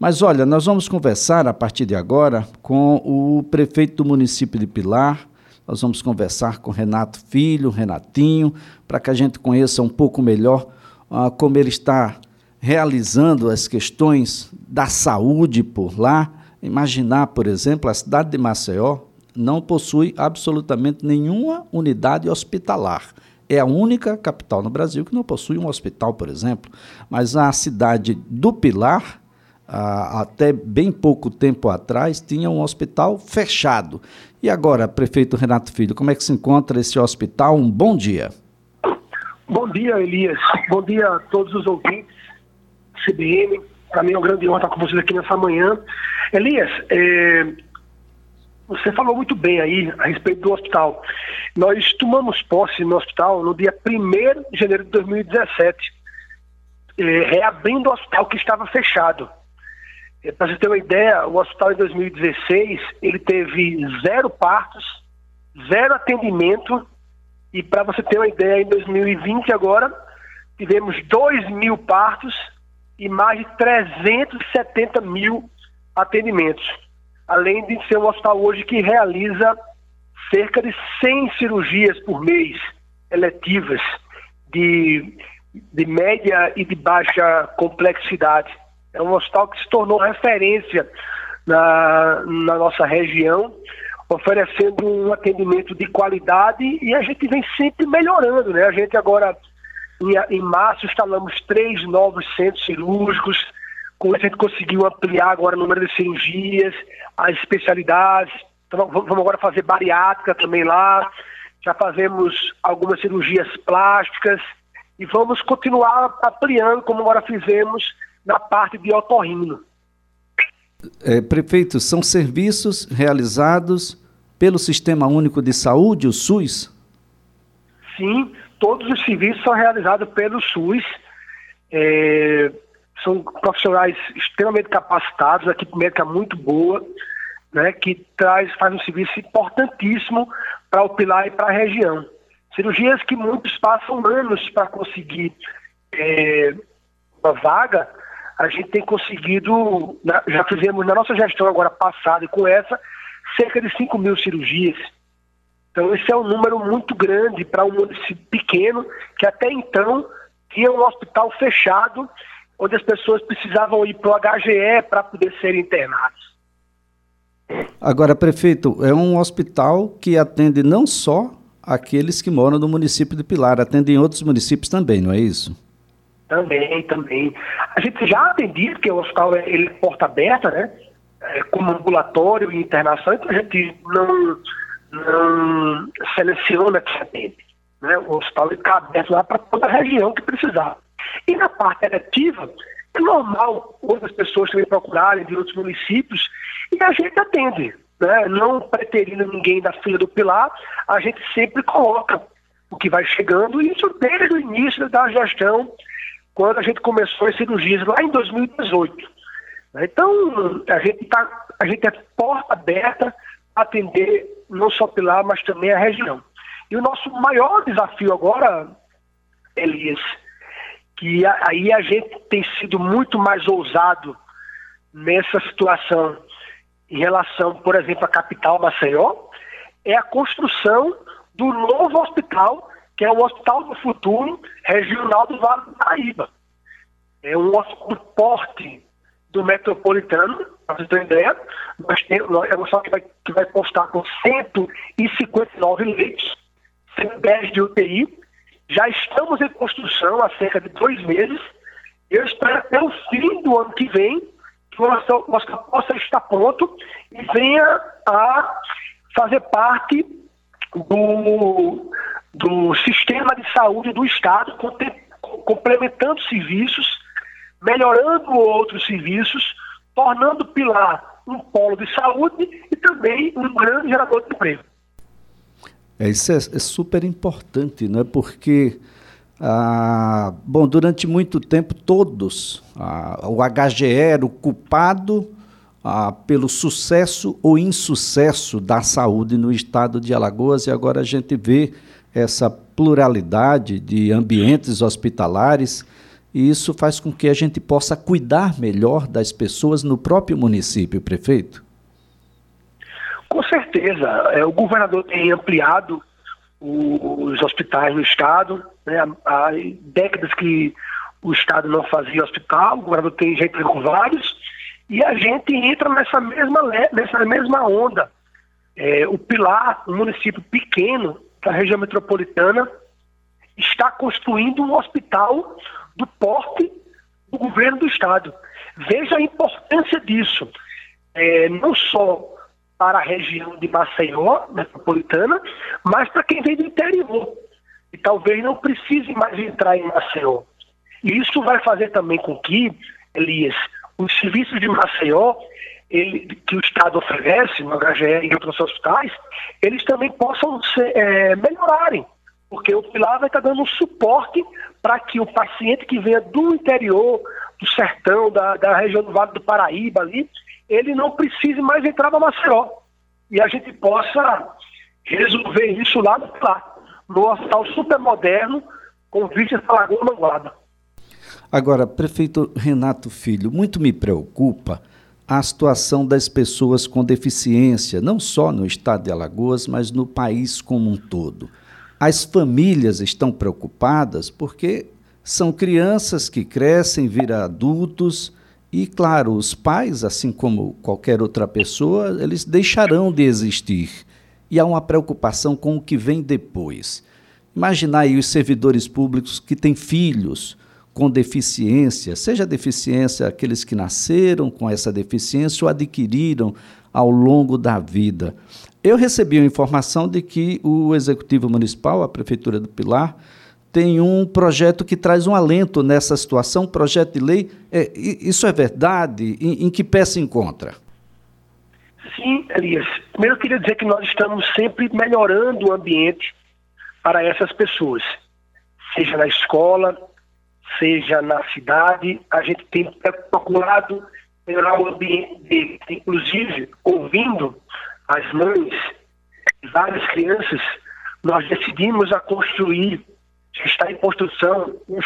Mas olha, nós vamos conversar a partir de agora com o prefeito do município de Pilar. Nós vamos conversar com Renato Filho, Renatinho, para que a gente conheça um pouco melhor uh, como ele está realizando as questões da saúde por lá. Imaginar, por exemplo, a cidade de Maceió não possui absolutamente nenhuma unidade hospitalar. É a única capital no Brasil que não possui um hospital, por exemplo. Mas a cidade do Pilar ah, até bem pouco tempo atrás, tinha um hospital fechado. E agora, prefeito Renato Filho, como é que se encontra esse hospital? Um bom dia. Bom dia, Elias. Bom dia a todos os ouvintes CBN. Para mim é um grande honra estar com vocês aqui nessa manhã. Elias, é, você falou muito bem aí a respeito do hospital. Nós tomamos posse no hospital no dia 1 de janeiro de 2017, é, reabrindo o hospital que estava fechado. É, Para você ter uma ideia, o hospital em 2016 ele teve zero partos, zero atendimento e para você ter uma ideia, em 2020 agora tivemos 2 mil partos e mais de 370 mil atendimentos. Além de ser um hospital hoje que realiza cerca de 100 cirurgias por mês eletivas de, de média e de baixa complexidade. É um hospital que se tornou referência na, na nossa região, oferecendo um atendimento de qualidade e a gente vem sempre melhorando, né? A gente agora, em, em março, instalamos três novos centros cirúrgicos, com a gente conseguiu ampliar agora o número de cirurgias, as especialidades, então, vamos agora fazer bariátrica também lá, já fazemos algumas cirurgias plásticas e vamos continuar ampliando, como agora fizemos na parte de otorrino. É, prefeito, são serviços realizados pelo Sistema Único de Saúde, o SUS? Sim, todos os serviços são realizados pelo SUS. É, são profissionais extremamente capacitados, a equipe médica muito boa, né, que traz, faz um serviço importantíssimo para o Pilar e para a região. Cirurgias que muitos passam anos para conseguir é, uma vaga, a gente tem conseguido, já fizemos na nossa gestão agora passada e com essa, cerca de 5 mil cirurgias. Então, esse é um número muito grande para um município pequeno, que até então tinha um hospital fechado, onde as pessoas precisavam ir para o HGE para poder serem internados. Agora, prefeito, é um hospital que atende não só aqueles que moram no município de Pilar, atende em outros municípios também, não é isso? Também, também. A gente já atendia, porque o hospital é, ele é porta aberta, né? É, como ambulatório e internação, então a gente não, não seleciona que atende. Né? O hospital está aberto lá para toda a região que precisar. E na parte eletiva, é normal outras pessoas também procurarem de outros municípios e a gente atende. Né? Não preterindo ninguém da fila do Pilar, a gente sempre coloca o que vai chegando, e isso desde o início da gestão quando a gente começou as cirurgias lá em 2018. Então, a gente, tá, a gente é porta aberta a atender não só Pilar, mas também a região. E o nosso maior desafio agora, Elias, que aí a gente tem sido muito mais ousado nessa situação em relação, por exemplo, à capital Maceió, é a construção do novo hospital que é o Hospital do Futuro Regional do Vale do Paraíba. É um hospital porte do metropolitano, para você ter uma ideia, é um hospital que vai, que vai constar com 159 leitos, 110 de UTI. Já estamos em construção há cerca de dois meses. Eu espero até o fim do ano que vem que o hospital possa estar pronto e venha a fazer parte do, do sistema de saúde do Estado, complementando serviços, melhorando outros serviços, tornando Pilar um polo de saúde e também um grande gerador de emprego. É, isso é, é super importante, né? porque ah, bom, durante muito tempo todos, ah, o HGE era o culpado ah, pelo sucesso ou insucesso da saúde no estado de Alagoas e agora a gente vê essa pluralidade de ambientes hospitalares e isso faz com que a gente possa cuidar melhor das pessoas no próprio município, prefeito? Com certeza. É, o governador tem ampliado os hospitais no estado. Né? Há, décadas que o estado não fazia hospital, o governador tem jeito com vários, e a gente entra nessa mesma, nessa mesma onda. É, o Pilar, um município pequeno da região metropolitana, está construindo um hospital do porte do governo do estado. Veja a importância disso, é, não só para a região de Maceió, metropolitana, mas para quem vem do interior e talvez não precise mais entrar em Maceió. E isso vai fazer também com que, Elias, os serviços de Maceió, ele, que o Estado oferece, no HGE e outros hospitais, eles também possam ser, é, melhorarem porque o Pilar vai estar dando um suporte para que o paciente que venha do interior, do sertão, da, da região do Vale do Paraíba ali, ele não precise mais entrar para Maceió. E a gente possa resolver isso lá no Pilar, no hospital super moderno, com vistas para Lagoa Manguada. Agora, prefeito Renato Filho, muito me preocupa a situação das pessoas com deficiência, não só no estado de Alagoas, mas no país como um todo. As famílias estão preocupadas porque são crianças que crescem, viram adultos e, claro, os pais, assim como qualquer outra pessoa, eles deixarão de existir. E há uma preocupação com o que vem depois. Imaginar aí os servidores públicos que têm filhos com deficiência, seja deficiência aqueles que nasceram com essa deficiência ou adquiriram ao longo da vida. Eu recebi a informação de que o Executivo Municipal, a Prefeitura do Pilar, tem um projeto que traz um alento nessa situação, projeto de lei. É, isso é verdade? Em, em, que pé se encontra? Sim, Elias. Primeiro eu queria dizer que nós estamos sempre melhorando o ambiente para essas pessoas, seja na escola, seja na cidade. A gente tem procurado melhorar o ambiente, inclusive ouvindo as mães e várias crianças, nós decidimos a construir, está em construção, um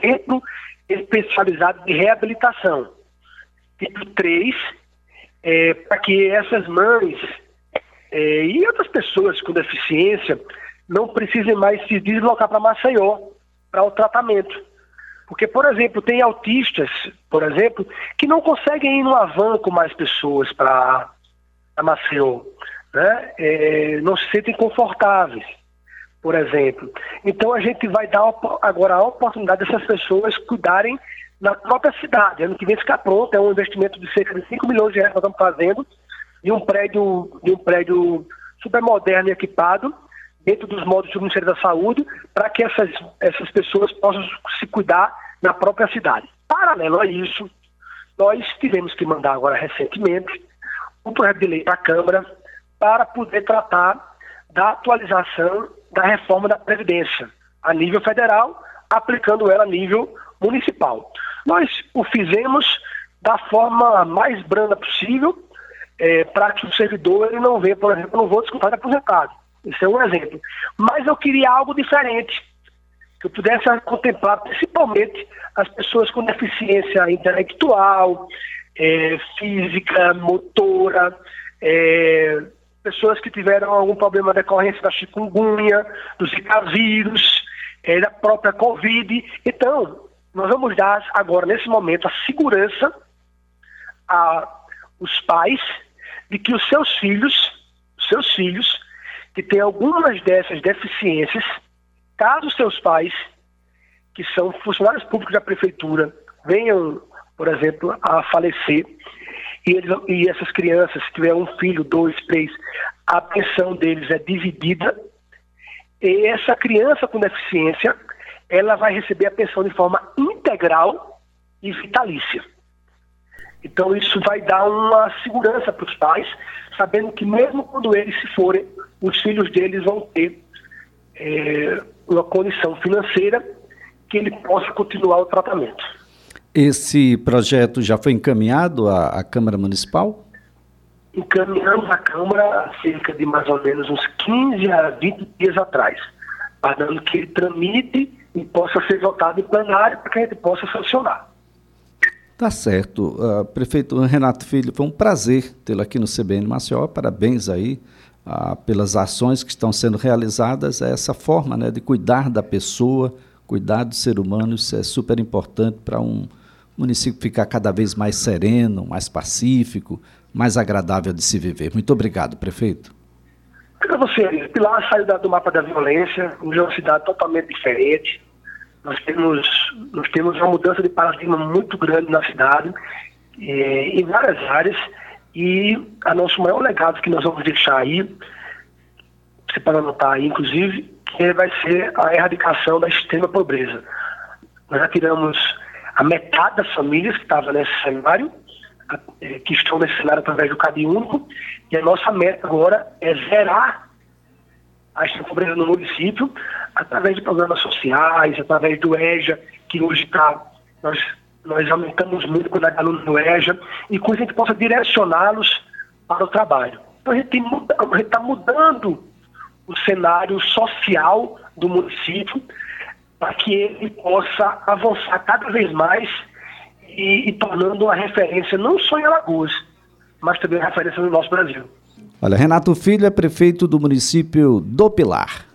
centro especializado de reabilitação. Tipo 3, é, para que essas mães é, e outras pessoas com deficiência não precisem mais se deslocar para Maceió para o tratamento. Porque, por exemplo, tem autistas, por exemplo, que não conseguem ir numa van com mais pessoas para a Maceió, né? É, não se sentem confortáveis, por exemplo. Então a gente vai dar agora a oportunidade dessas pessoas cuidarem na própria cidade. Ano que vem ficar pronto, é um investimento de cerca de 5 milhões de reais que nós estamos fazendo, de um prédio, de um prédio super moderno e equipado, dentro dos modos do Ministério da Saúde, para que essas, essas pessoas possam se cuidar na própria cidade. Paralelo a isso, nós tivemos que mandar agora recentemente um projeto de lei para a Câmara para poder tratar da atualização da reforma da Previdência a nível federal, aplicando ela a nível municipal. Nós o fizemos da forma mais branda possível, é, para que o servidor ele não venha, por exemplo, não vou descontar de aposentado. Isso é um exemplo. Mas eu queria algo diferente, que eu pudesse contemplar principalmente as pessoas com deficiência intelectual, é, física, motora, é, pessoas que tiveram algum problema decorrência da chikungunya, do zika vírus, é, da própria Covid. Então, nós vamos dar agora, nesse momento, a segurança aos pais de que os seus filhos, seus filhos, que têm algumas dessas deficiências, caso seus pais, que são funcionários públicos da prefeitura, venham por exemplo, a falecer. E, eles, e essas crianças, se tiver um filho, dois, três, a pensão deles é dividida. E essa criança com deficiência, ela vai receber a pensão de forma integral e vitalícia. Então isso vai dar uma segurança para os pais, sabendo que mesmo quando eles se forem, os filhos deles vão ter é, uma condição financeira que ele possa continuar o tratamento. Esse projeto já foi encaminhado à, à Câmara Municipal? Encaminhamos à Câmara há cerca de mais ou menos uns 15 a 20 dias atrás, para que ele tramite e possa ser votado em plenário para que a gente possa sancionar. Tá certo. Uh, prefeito Renato Filho, foi um prazer tê-lo aqui no CBN Maceió. Parabéns aí uh, pelas ações que estão sendo realizadas. É essa forma né, de cuidar da pessoa, cuidar do ser humano, isso é super importante para um município ficar cada vez mais sereno, mais pacífico, mais agradável de se viver. Muito obrigado, prefeito. Para você, Pilar saiu do mapa da violência, uma cidade totalmente diferente. Nós temos, nós temos uma mudança de paradigma muito grande na cidade, eh, em várias áreas, e a nosso maior legado que nós vamos deixar aí, você pode anotar aí, inclusive, que vai ser a erradicação da extrema pobreza. Nós já tiramos a metade das famílias que estavam nesse cenário, eh, que estão nesse cenário através do CAD único, e a nossa meta agora é zerar a extrema pobreza no município através de programas sociais, através do EJA, que hoje está, nós, nós aumentamos muito a quantidade de alunos no EJA, e com isso a gente possa direcioná-los para o trabalho. Então a gente está mudando o cenário social do município para que ele possa avançar cada vez mais e, e tornando uma referência não só em Alagoas, mas também uma referência no nosso Brasil. Olha, Renato Filho é prefeito do município do Pilar.